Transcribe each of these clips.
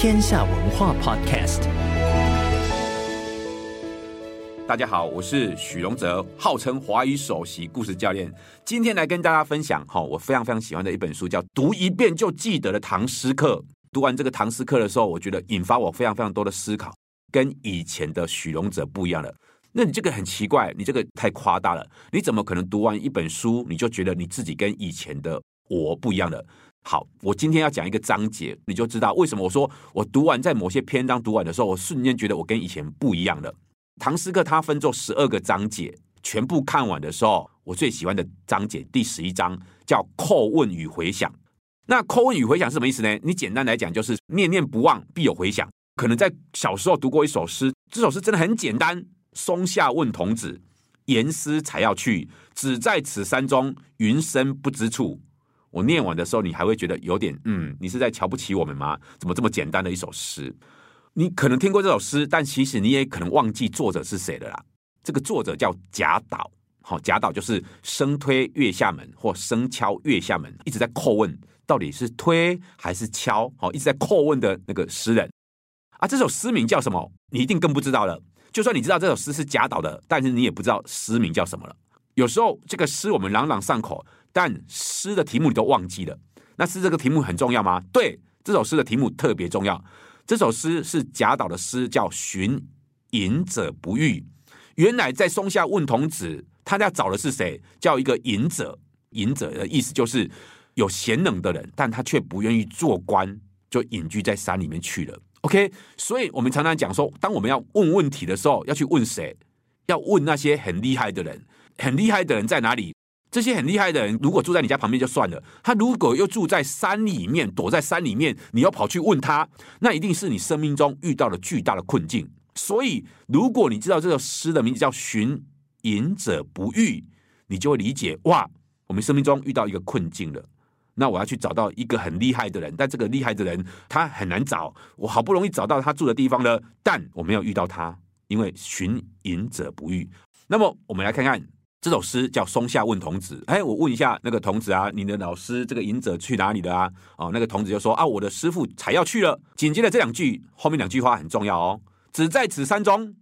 天下文化 Podcast，大家好，我是许荣哲，号称华语首席故事教练。今天来跟大家分享哈，我非常非常喜欢的一本书，叫《读一遍就记得的唐诗课》。读完这个唐诗课的时候，我觉得引发我非常非常多的思考，跟以前的许荣哲不一样了。那你这个很奇怪，你这个太夸大了。你怎么可能读完一本书，你就觉得你自己跟以前的我不一样了？好，我今天要讲一个章节，你就知道为什么我说我读完在某些篇章读完的时候，我瞬间觉得我跟以前不一样了。唐诗课它分作十二个章节，全部看完的时候，我最喜欢的章节第十一章叫叩问与回响。那叩问与回响是什么意思呢？你简单来讲就是念念不忘必有回响。可能在小时候读过一首诗，这首诗真的很简单：松下问童子，言师采药去，只在此山中，云深不知处。我念完的时候，你还会觉得有点嗯，你是在瞧不起我们吗？怎么这么简单的一首诗？你可能听过这首诗，但其实你也可能忘记作者是谁了啦。这个作者叫贾岛，好，贾岛就是生推月下门或生敲月下门，一直在叩问到底是推还是敲，好，一直在叩问的那个诗人啊。这首诗名叫什么？你一定更不知道了。就算你知道这首诗是贾岛的，但是你也不知道诗名叫什么了。有时候这个诗我们朗朗上口。但诗的题目你都忘记了，那诗这个题目很重要吗？对，这首诗的题目特别重要。这首诗是贾岛的诗，叫《寻隐者不遇》。原来在松下问童子，他要找的是谁？叫一个隐者。隐者的意思就是有贤能的人，但他却不愿意做官，就隐居在山里面去了。OK，所以我们常常讲说，当我们要问问题的时候，要去问谁？要问那些很厉害的人。很厉害的人在哪里？这些很厉害的人，如果住在你家旁边就算了，他如果又住在山里面，躲在山里面，你要跑去问他，那一定是你生命中遇到了巨大的困境。所以，如果你知道这首诗的名字叫《寻隐者不遇》，你就会理解哇，我们生命中遇到一个困境了。那我要去找到一个很厉害的人，但这个厉害的人他很难找，我好不容易找到他住的地方了，但我没有遇到他，因为寻隐者不遇。那么，我们来看看。这首诗叫《松下问童子》。哎，我问一下那个童子啊，你的老师这个隐者去哪里了啊？哦，那个童子就说啊，我的师父才要去了。紧接着这两句后面两句话很重要哦，只在此山中，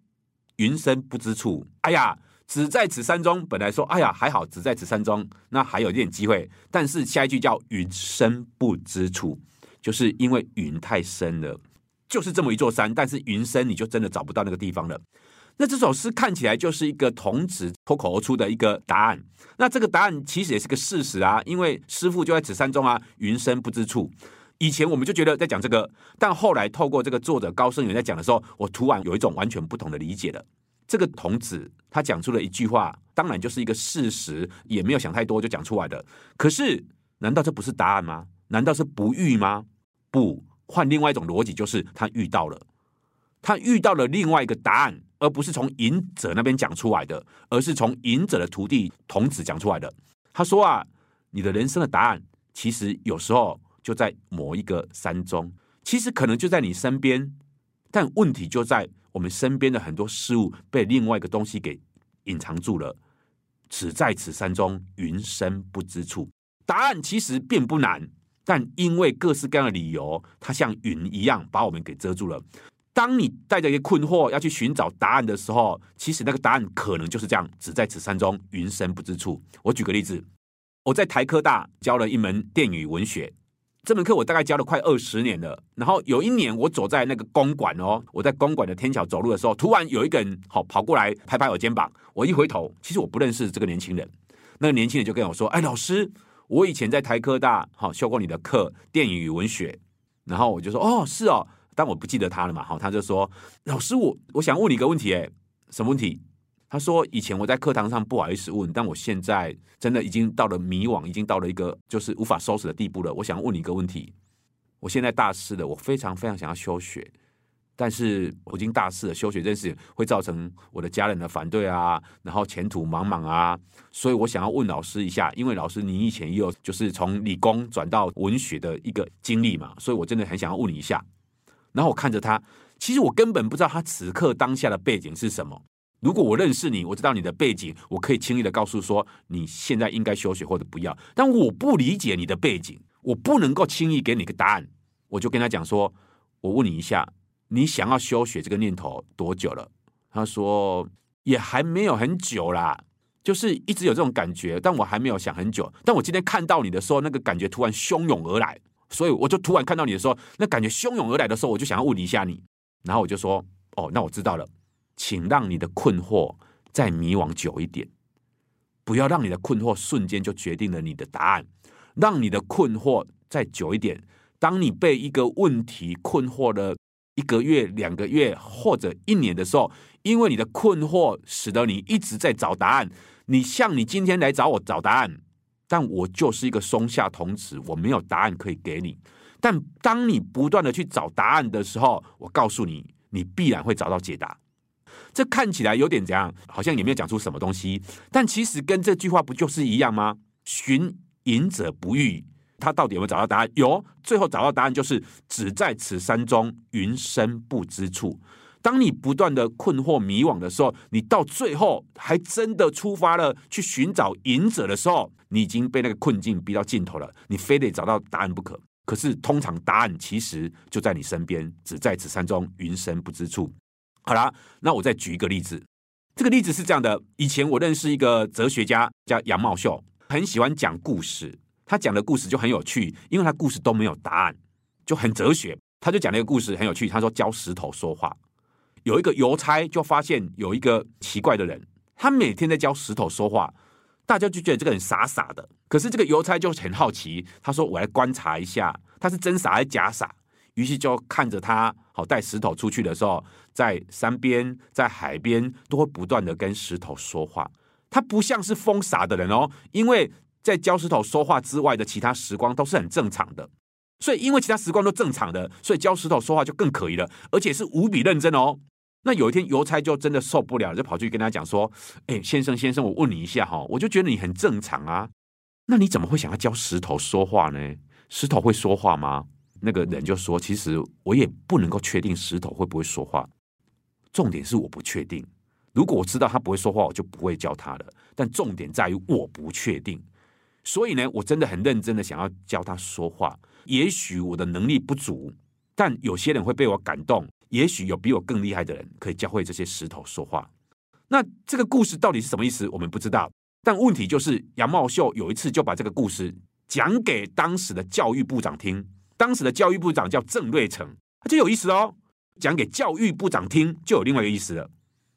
云深不知处。哎呀，只在此山中，本来说哎呀还好，只在此山中，那还有一点机会。但是下一句叫云深不知处，就是因为云太深了，就是这么一座山，但是云深你就真的找不到那个地方了。那这首诗看起来就是一个童子脱口而出的一个答案。那这个答案其实也是个事实啊，因为师傅就在此山中啊，云深不知处。以前我们就觉得在讲这个，但后来透过这个作者高僧元在讲的时候，我突然有一种完全不同的理解了。这个童子他讲出了一句话，当然就是一个事实，也没有想太多就讲出来的。可是，难道这不是答案吗？难道是不遇吗？不，换另外一种逻辑，就是他遇到了，他遇到了另外一个答案。而不是从隐者那边讲出来的，而是从隐者的徒弟童子讲出来的。他说啊，你的人生的答案，其实有时候就在某一个山中，其实可能就在你身边，但问题就在我们身边的很多事物被另外一个东西给隐藏住了。只在此山中，云深不知处。答案其实并不难，但因为各式各样的理由，它像云一样把我们给遮住了。当你带着一些困惑要去寻找答案的时候，其实那个答案可能就是这样，只在此山中，云深不知处。我举个例子，我在台科大教了一门电影文学，这门课我大概教了快二十年了。然后有一年，我走在那个公馆哦，我在公馆的天桥走路的时候，突然有一个人好跑过来拍拍我肩膀，我一回头，其实我不认识这个年轻人。那个年轻人就跟我说：“哎，老师，我以前在台科大好修过你的课，电影与文学。然后我就说哦，是哦，但我不记得他了嘛。好，他就说老师，我我想问你一个问题，哎，什么问题？他说以前我在课堂上不好意思问，但我现在真的已经到了迷惘，已经到了一个就是无法收拾的地步了。我想问你一个问题，我现在大四了，我非常非常想要休学。但是我已经大四了，休学这件事情会造成我的家人的反对啊，然后前途茫茫啊，所以我想要问老师一下，因为老师你以前也有就是从理工转到文学的一个经历嘛，所以我真的很想要问你一下。然后我看着他，其实我根本不知道他此刻当下的背景是什么。如果我认识你，我知道你的背景，我可以轻易的告诉说你现在应该休学或者不要。但我不理解你的背景，我不能够轻易给你个答案。我就跟他讲说，我问你一下。你想要休学这个念头多久了？他说也还没有很久啦，就是一直有这种感觉，但我还没有想很久。但我今天看到你的时候，那个感觉突然汹涌而来，所以我就突然看到你的时候，那感觉汹涌而来的时候，我就想要问一下你。然后我就说：哦，那我知道了，请让你的困惑再迷惘久一点，不要让你的困惑瞬间就决定了你的答案，让你的困惑再久一点。当你被一个问题困惑了。一个月、两个月或者一年的时候，因为你的困惑，使得你一直在找答案。你像你今天来找我找答案，但我就是一个松下童子，我没有答案可以给你。但当你不断的去找答案的时候，我告诉你，你必然会找到解答。这看起来有点怎样，好像也没有讲出什么东西，但其实跟这句话不就是一样吗？寻隐者不遇。他到底有没有找到答案？有，最后找到答案就是只在此山中，云深不知处。当你不断的困惑迷惘的时候，你到最后还真的出发了去寻找隐者的时候，你已经被那个困境逼到尽头了，你非得找到答案不可。可是通常答案其实就在你身边，只在此山中，云深不知处。好啦，那我再举一个例子，这个例子是这样的：以前我认识一个哲学家叫杨茂秀，很喜欢讲故事。他讲的故事就很有趣，因为他故事都没有答案，就很哲学。他就讲了一个故事很有趣，他说教石头说话。有一个邮差就发现有一个奇怪的人，他每天在教石头说话，大家就觉得这个人傻傻的。可是这个邮差就很好奇，他说：“我来观察一下，他是真傻还是假傻？”于是就看着他，好带石头出去的时候，在山边、在海边都会不断的跟石头说话。他不像是疯傻的人哦，因为。在教石头说话之外的其他时光都是很正常的，所以因为其他时光都正常的，所以教石头说话就更可疑了，而且是无比认真哦。那有一天邮差就真的受不了，就跑去跟他讲说：“哎，先生先生，我问你一下哈，我就觉得你很正常啊，那你怎么会想要教石头说话呢？石头会说话吗？”那个人就说：“其实我也不能够确定石头会不会说话，重点是我不确定。如果我知道他不会说话，我就不会教他了。但重点在于我不确定。”所以呢，我真的很认真的想要教他说话。也许我的能力不足，但有些人会被我感动。也许有比我更厉害的人可以教会这些石头说话。那这个故事到底是什么意思？我们不知道。但问题就是，杨茂秀有一次就把这个故事讲给当时的教育部长听。当时的教育部长叫郑瑞成，他就有意思哦。讲给教育部长听，就有另外一个意思了。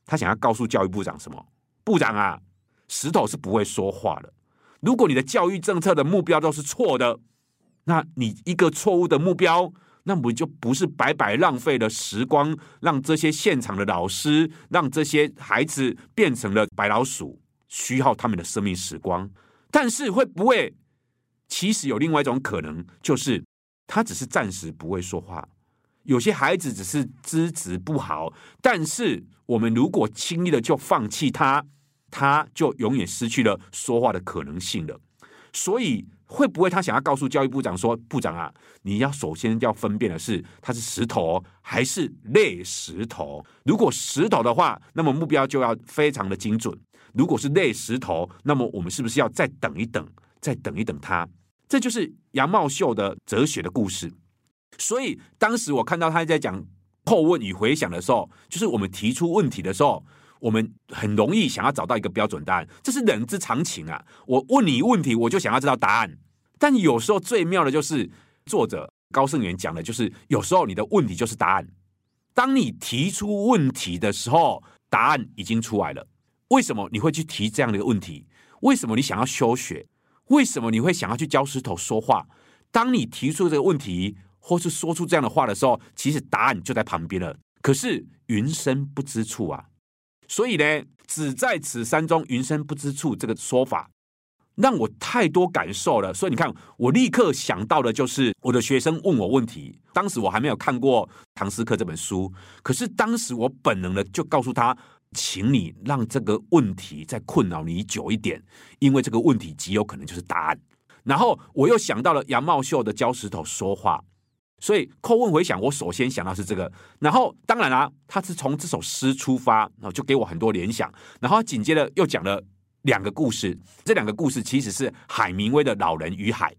他想要告诉教育部长什么？部长啊，石头是不会说话的。如果你的教育政策的目标都是错的，那你一个错误的目标，那不就不是白白浪费了时光，让这些现场的老师，让这些孩子变成了白老鼠，虚耗他们的生命时光。但是会不会，其实有另外一种可能，就是他只是暂时不会说话。有些孩子只是资质不好，但是我们如果轻易的就放弃他。他就永远失去了说话的可能性了，所以会不会他想要告诉教育部长说：“部长啊，你要首先要分辨的是，他是石头还是类石头？如果石头的话，那么目标就要非常的精准；如果是类石头，那么我们是不是要再等一等，再等一等他？这就是杨茂秀的哲学的故事。所以当时我看到他在讲叩问与回想的时候，就是我们提出问题的时候。我们很容易想要找到一个标准答案，这是人之常情啊！我问你问题，我就想要知道答案。但有时候最妙的就是作者高圣元讲的，就是有时候你的问题就是答案。当你提出问题的时候，答案已经出来了。为什么你会去提这样的一个问题？为什么你想要休学？为什么你会想要去教石头说话？当你提出这个问题，或是说出这样的话的时候，其实答案就在旁边了。可是云深不知处啊，所以呢，只在此山中，云深不知处这个说法，让我太多感受了。所以你看，我立刻想到的就是我的学生问我问题，当时我还没有看过《唐诗课》这本书，可是当时我本能的就告诉他，请你让这个问题再困扰你久一点，因为这个问题极有可能就是答案。然后我又想到了杨茂秀的教石头说话。所以叩问回响，我首先想到是这个，然后当然啦、他是从这首诗出发，然后就给我很多联想，然后紧接着又讲了两个故事，这两个故事其实是海明威的《老人与海》，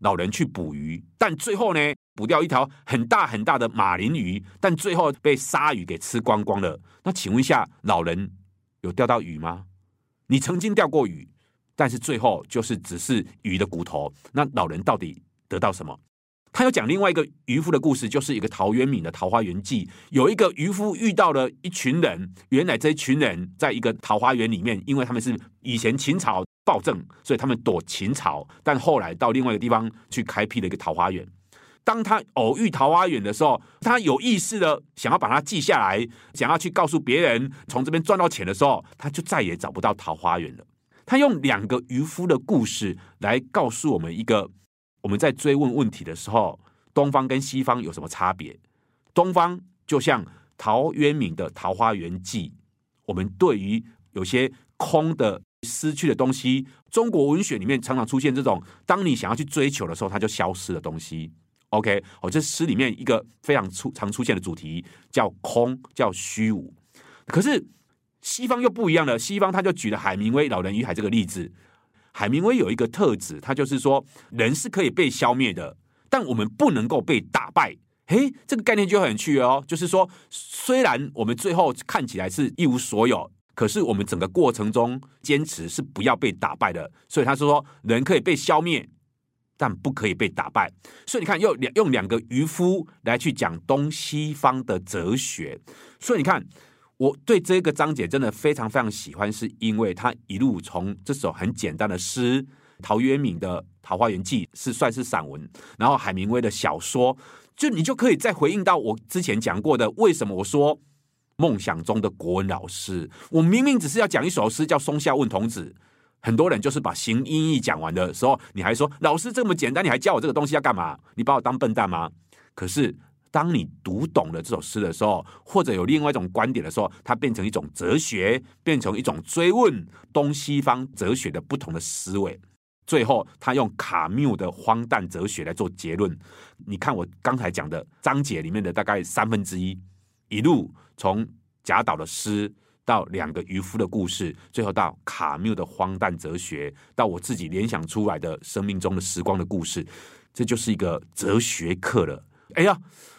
老人去捕鱼，但最后呢，捕掉一条很大很大的马林鱼，但最后被鲨鱼给吃光光了。那请问一下，老人有钓到鱼吗？你曾经钓过鱼，但是最后就是只是鱼的骨头，那老人到底得到什么？他又讲另外一个渔夫的故事，就是一个陶渊明的《桃花源记》。有一个渔夫遇到了一群人，原来这一群人在一个桃花源里面，因为他们是以前秦朝暴政，所以他们躲秦朝，但后来到另外一个地方去开辟了一个桃花源。当他偶遇桃花源的时候，他有意识的想要把它记下来，想要去告诉别人从这边赚到钱的时候，他就再也找不到桃花源了。他用两个渔夫的故事来告诉我们一个。我们在追问问题的时候，东方跟西方有什么差别？东方就像陶渊明的《桃花源记》，我们对于有些空的、失去的东西，中国文学里面常常出现这种，当你想要去追求的时候，它就消失的东西。OK，哦，这诗里面一个非常出常出现的主题叫空，叫虚无。可是西方又不一样了，西方他就举了海明威《老人与海》这个例子。海明威有一个特质，他就是说，人是可以被消灭的，但我们不能够被打败。嘿，这个概念就很趣哦。就是说，虽然我们最后看起来是一无所有，可是我们整个过程中坚持是不要被打败的。所以他说，人可以被消灭，但不可以被打败。所以你看，用两用两个渔夫来去讲东西方的哲学。所以你看。我对这个章节真的非常非常喜欢，是因为他一路从这首很简单的诗，陶渊明的《桃花源记》是算是散文，然后海明威的小说，就你就可以再回应到我之前讲过的，为什么我说梦想中的国文老师，我明明只是要讲一首诗叫《松下问童子》，很多人就是把形音义讲完的时候，你还说老师这么简单，你还教我这个东西要干嘛？你把我当笨蛋吗？可是。当你读懂了这首诗的时候，或者有另外一种观点的时候，它变成一种哲学，变成一种追问东西方哲学的不同的思维。最后，他用卡缪的荒诞哲学来做结论。你看我刚才讲的章节里面的大概三分之一，一路从贾岛的诗到两个渔夫的故事，最后到卡缪的荒诞哲学，到我自己联想出来的生命中的时光的故事，这就是一个哲学课了。哎呀！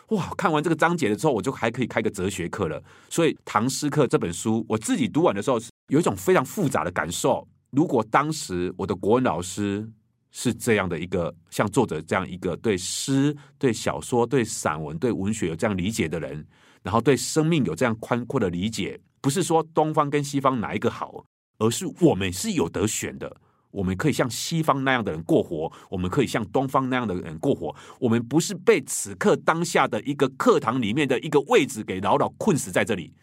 哇！看完这个章节的时候，我就还可以开个哲学课了。所以《唐诗课》这本书，我自己读完的时候，有一种非常复杂的感受。如果当时我的国文老师是这样的一个，像作者这样一个对诗、对小说、对散文、对文学有这样理解的人，然后对生命有这样宽阔的理解，不是说东方跟西方哪一个好，而是我们是有得选的。我们可以像西方那样的人过活，我们可以像东方那样的人过活。我们不是被此刻当下的一个课堂里面的一个位置给牢牢困死在这里，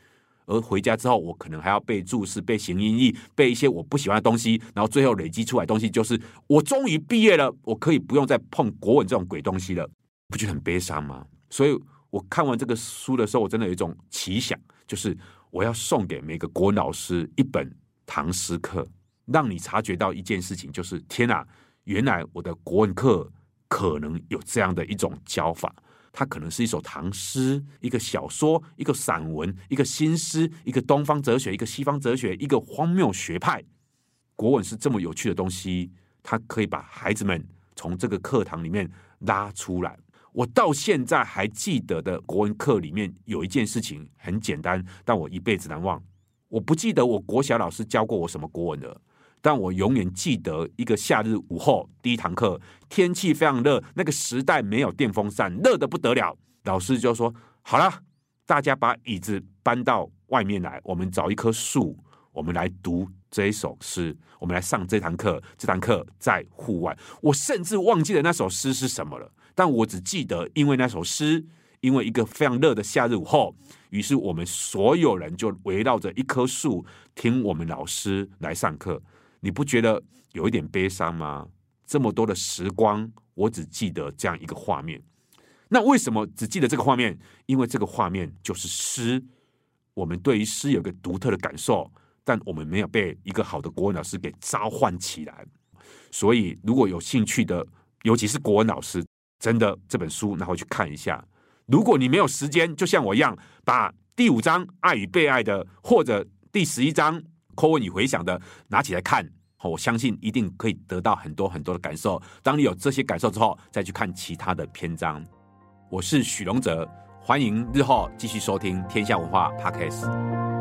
而回家之后，我可能还要被注释、被形音义、被一些我不喜欢的东西，然后最后累积出来东西就是我终于毕业了，我可以不用再碰国文这种鬼东西了，不觉得很悲伤吗？所以我看完这个书的时候，我真的有一种奇想，就是我要送给每个国文老师一本唐诗课。让你察觉到一件事情，就是天哪，原来我的国文课可能有这样的一种教法，它可能是一首唐诗、一个小说、一个散文、一个新诗、一个东方哲学、一个西方哲学、一个荒谬学派。国文是这么有趣的东西，它可以把孩子们从这个课堂里面拉出来。我到现在还记得的国文课里面有一件事情很简单，但我一辈子难忘。我不记得我国小老师教过我什么国文了。但我永远记得一个夏日午后第一堂课，天气非常热，那个时代没有电风扇，热得不得了。老师就说：“好了，大家把椅子搬到外面来，我们找一棵树，我们来读这一首诗，我们来上这堂课。这堂课在户外，我甚至忘记了那首诗是什么了。但我只记得，因为那首诗，因为一个非常热的夏日午后，于是我们所有人就围绕着一棵树听我们老师来上课。你不觉得有一点悲伤吗？这么多的时光，我只记得这样一个画面。那为什么只记得这个画面？因为这个画面就是诗。我们对于诗有个独特的感受，但我们没有被一个好的国文老师给召唤起来。所以，如果有兴趣的，尤其是国文老师，真的这本书拿回去看一下。如果你没有时间，就像我一样，把第五章“爱与被爱”的，或者第十一章“叩问与回想”的拿起来看，我相信一定可以得到很多很多的感受。当你有这些感受之后，再去看其他的篇章。我是许荣哲。欢迎日后继续收听天下文化 Podcast。